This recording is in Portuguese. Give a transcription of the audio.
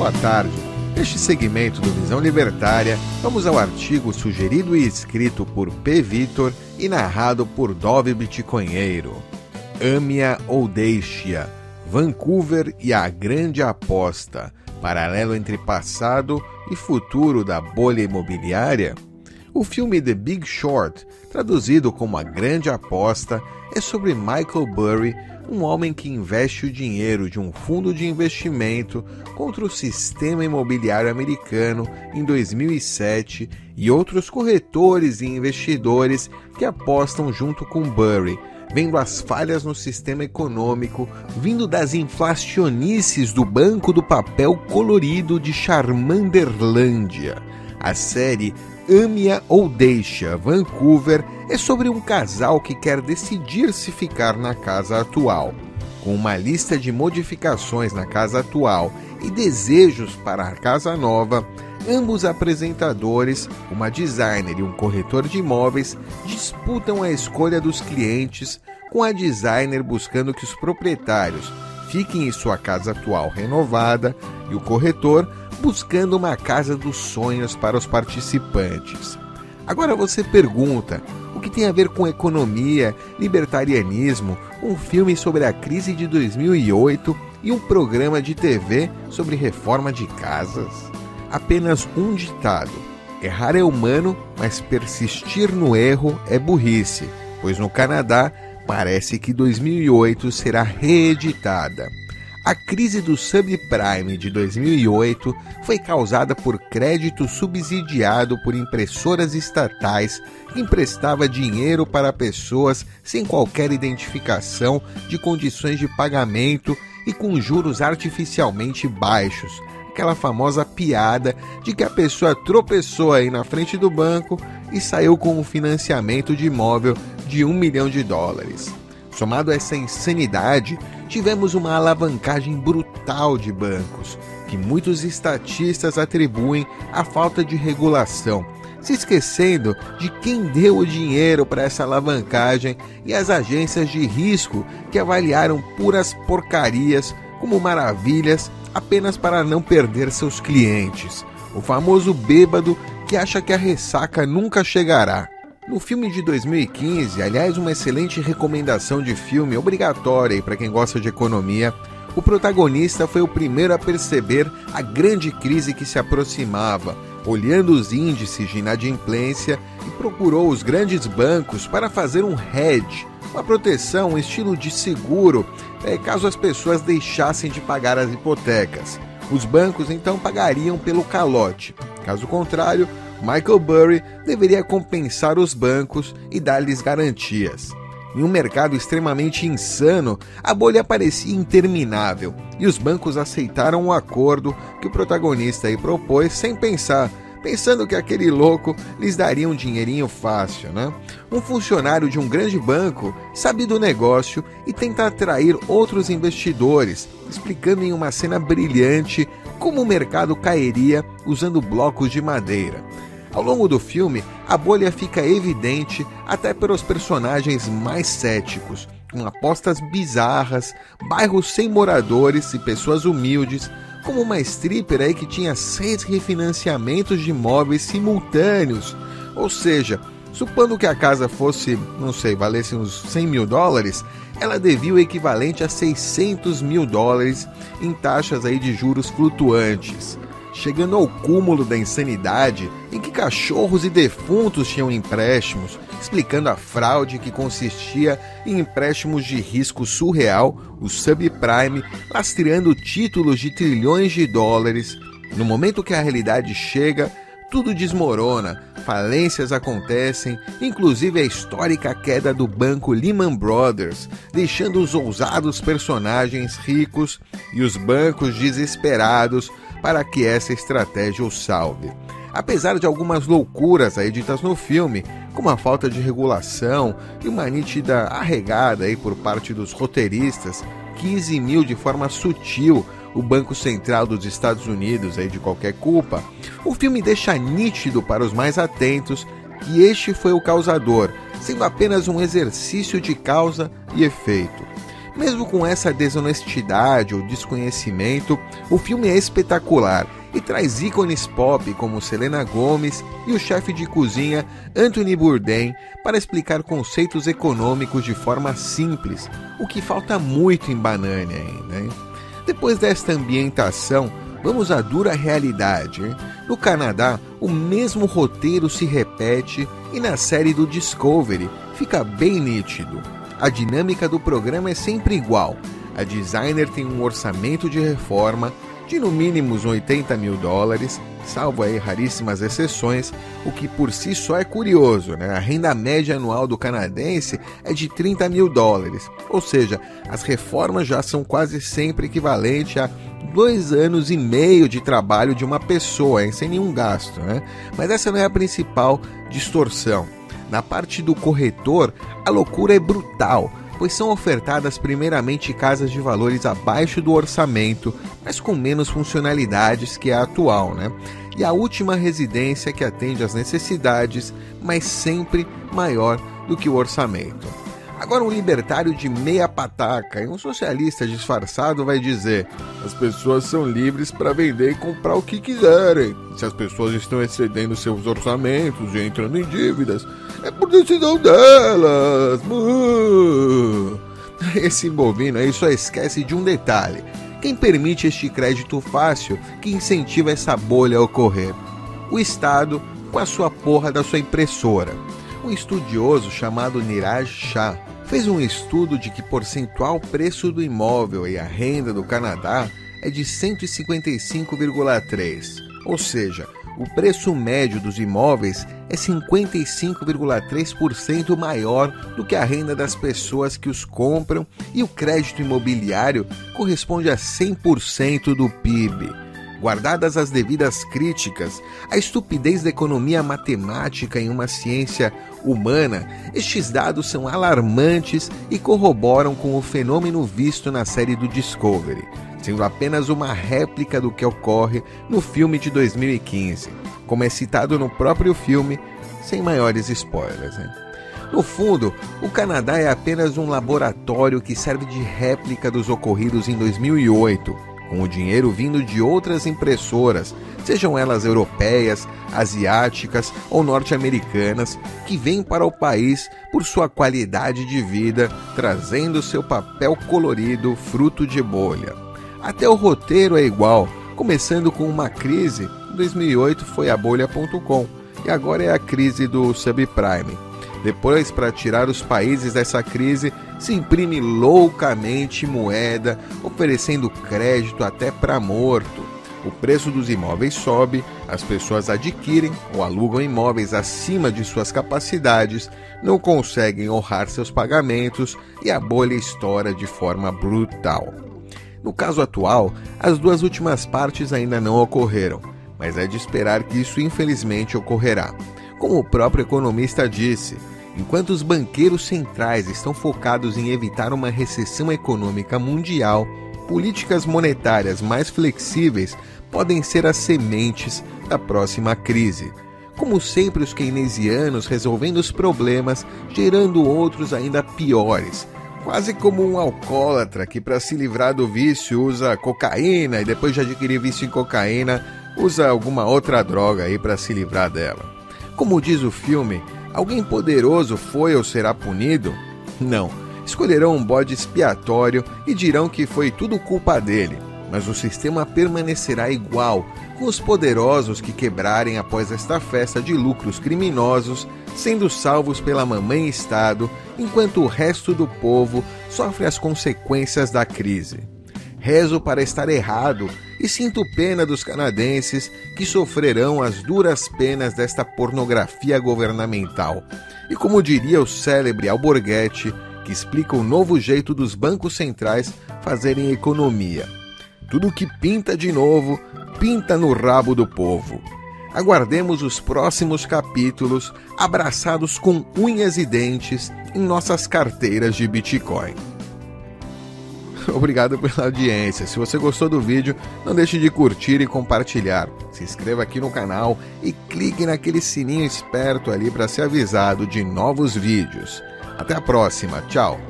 Boa tarde. Neste segmento do Visão Libertária, vamos ao artigo sugerido e escrito por P. Vitor e narrado por Dove Bitcoinheiro. Ame-a ou deixe-a. Vancouver e a grande aposta. Paralelo entre passado e futuro da bolha imobiliária? O filme The Big Short, traduzido como A Grande Aposta, é sobre Michael Burry, um homem que investe o dinheiro de um fundo de investimento contra o sistema imobiliário americano em 2007 e outros corretores e investidores que apostam junto com Burry, vendo as falhas no sistema econômico vindo das inflacionices do Banco do Papel Colorido de Charmanderlândia. A série Ame-a ou Deixa Vancouver é sobre um casal que quer decidir se ficar na casa atual. Com uma lista de modificações na casa atual e desejos para a casa nova, ambos apresentadores, uma designer e um corretor de imóveis, disputam a escolha dos clientes, com a designer buscando que os proprietários fiquem em sua casa atual renovada e o corretor buscando uma casa dos sonhos para os participantes. Agora você pergunta: o que tem a ver com economia, libertarianismo, um filme sobre a crise de 2008 e um programa de TV sobre reforma de casas? Apenas um ditado: errar é humano, mas persistir no erro é burrice, pois no Canadá parece que 2008 será reeditada. A crise do subprime de 2008 foi causada por crédito subsidiado por impressoras estatais que emprestava dinheiro para pessoas sem qualquer identificação de condições de pagamento e com juros artificialmente baixos. Aquela famosa piada de que a pessoa tropeçou aí na frente do banco e saiu com um financiamento de imóvel de um milhão de dólares. Somado a essa insanidade, tivemos uma alavancagem brutal de bancos, que muitos estatistas atribuem à falta de regulação, se esquecendo de quem deu o dinheiro para essa alavancagem e as agências de risco que avaliaram puras porcarias como maravilhas apenas para não perder seus clientes. O famoso bêbado que acha que a ressaca nunca chegará. No filme de 2015, aliás, uma excelente recomendação de filme obrigatória para quem gosta de economia, o protagonista foi o primeiro a perceber a grande crise que se aproximava, olhando os índices de inadimplência e procurou os grandes bancos para fazer um hedge, uma proteção, um estilo de seguro, é, caso as pessoas deixassem de pagar as hipotecas. Os bancos então pagariam pelo calote. Caso contrário, Michael Burry deveria compensar os bancos e dar-lhes garantias. Em um mercado extremamente insano, a bolha parecia interminável e os bancos aceitaram o acordo que o protagonista aí propôs sem pensar, pensando que aquele louco lhes daria um dinheirinho fácil, né? Um funcionário de um grande banco sabe do negócio e tenta atrair outros investidores, explicando em uma cena brilhante como o mercado cairia usando blocos de madeira. Ao longo do filme, a bolha fica evidente até para os personagens mais céticos, com apostas bizarras, bairros sem moradores e pessoas humildes, como uma stripper aí que tinha seis refinanciamentos de imóveis simultâneos. Ou seja, supondo que a casa fosse, não sei, valesse uns 100 mil dólares, ela devia o equivalente a 600 mil dólares em taxas aí de juros flutuantes chegando ao cúmulo da insanidade em que cachorros e defuntos tinham empréstimos, explicando a fraude que consistia em empréstimos de risco surreal, o subprime, lastreando títulos de trilhões de dólares. No momento que a realidade chega, tudo desmorona, falências acontecem, inclusive a histórica queda do banco Lehman Brothers, deixando os ousados personagens ricos e os bancos desesperados para que essa estratégia o salve. Apesar de algumas loucuras aí ditas no filme, como a falta de regulação e uma nítida arregada aí por parte dos roteiristas, que eximiu de forma sutil o Banco Central dos Estados Unidos aí de qualquer culpa, o filme deixa nítido para os mais atentos que este foi o causador, sendo apenas um exercício de causa e efeito. Mesmo com essa desonestidade ou desconhecimento, o filme é espetacular e traz ícones pop como Selena Gomez e o chefe de cozinha Anthony Bourdain para explicar conceitos econômicos de forma simples, o que falta muito em Banane ainda. Hein? Depois desta ambientação, vamos à dura realidade. Hein? No Canadá, o mesmo roteiro se repete e na série do Discovery fica bem nítido. A dinâmica do programa é sempre igual. A designer tem um orçamento de reforma de no mínimo uns 80 mil dólares, salvo aí raríssimas exceções, o que por si só é curioso, né? A renda média anual do canadense é de 30 mil dólares, ou seja, as reformas já são quase sempre equivalente a dois anos e meio de trabalho de uma pessoa, hein? sem nenhum gasto, né? Mas essa não é a principal distorção. Na parte do corretor, a loucura é brutal, pois são ofertadas primeiramente casas de valores abaixo do orçamento, mas com menos funcionalidades que a atual, né? E a última residência que atende às necessidades, mas sempre maior do que o orçamento. Agora, um libertário de meia pataca e um socialista disfarçado vai dizer: as pessoas são livres para vender e comprar o que quiserem. Se as pessoas estão excedendo seus orçamentos e entrando em dívidas, é por decisão delas. Esse bovino aí só esquece de um detalhe. Quem permite este crédito fácil que incentiva essa bolha a ocorrer? O Estado com a sua porra da sua impressora. Um estudioso chamado Niraj Shah fez um estudo de que percentual preço do imóvel e a renda do Canadá é de 155,3, ou seja, o preço médio dos imóveis é 55,3% maior do que a renda das pessoas que os compram e o crédito imobiliário corresponde a 100% do PIB. Guardadas as devidas críticas, a estupidez da economia matemática em uma ciência humana, estes dados são alarmantes e corroboram com o fenômeno visto na série do Discovery, sendo apenas uma réplica do que ocorre no filme de 2015, como é citado no próprio filme, sem maiores spoilers. Né? No fundo, o Canadá é apenas um laboratório que serve de réplica dos ocorridos em 2008 com o dinheiro vindo de outras impressoras, sejam elas europeias, asiáticas ou norte-americanas, que vêm para o país por sua qualidade de vida, trazendo seu papel colorido fruto de bolha. Até o roteiro é igual, começando com uma crise, em 2008 foi a bolha.com e agora é a crise do subprime. Depois, para tirar os países dessa crise, se imprime loucamente moeda, oferecendo crédito até para morto. O preço dos imóveis sobe, as pessoas adquirem ou alugam imóveis acima de suas capacidades, não conseguem honrar seus pagamentos e a bolha estoura de forma brutal. No caso atual, as duas últimas partes ainda não ocorreram, mas é de esperar que isso infelizmente ocorrerá. Como o próprio economista disse, enquanto os banqueiros centrais estão focados em evitar uma recessão econômica mundial, políticas monetárias mais flexíveis podem ser as sementes da próxima crise. Como sempre, os keynesianos resolvendo os problemas, gerando outros ainda piores. Quase como um alcoólatra que, para se livrar do vício, usa cocaína e depois de adquirir vício em cocaína, usa alguma outra droga aí para se livrar dela. Como diz o filme, alguém poderoso foi ou será punido? Não. Escolherão um bode expiatório e dirão que foi tudo culpa dele. Mas o sistema permanecerá igual, com os poderosos que quebrarem após esta festa de lucros criminosos, sendo salvos pela mamãe Estado, enquanto o resto do povo sofre as consequências da crise. Rezo para estar errado e sinto pena dos canadenses que sofrerão as duras penas desta pornografia governamental. E como diria o célebre Alborguete, que explica o novo jeito dos bancos centrais fazerem economia. Tudo que pinta de novo, pinta no rabo do povo. Aguardemos os próximos capítulos abraçados com unhas e dentes em nossas carteiras de Bitcoin. Obrigado pela audiência. Se você gostou do vídeo, não deixe de curtir e compartilhar. Se inscreva aqui no canal e clique naquele sininho esperto ali para ser avisado de novos vídeos. Até a próxima. Tchau.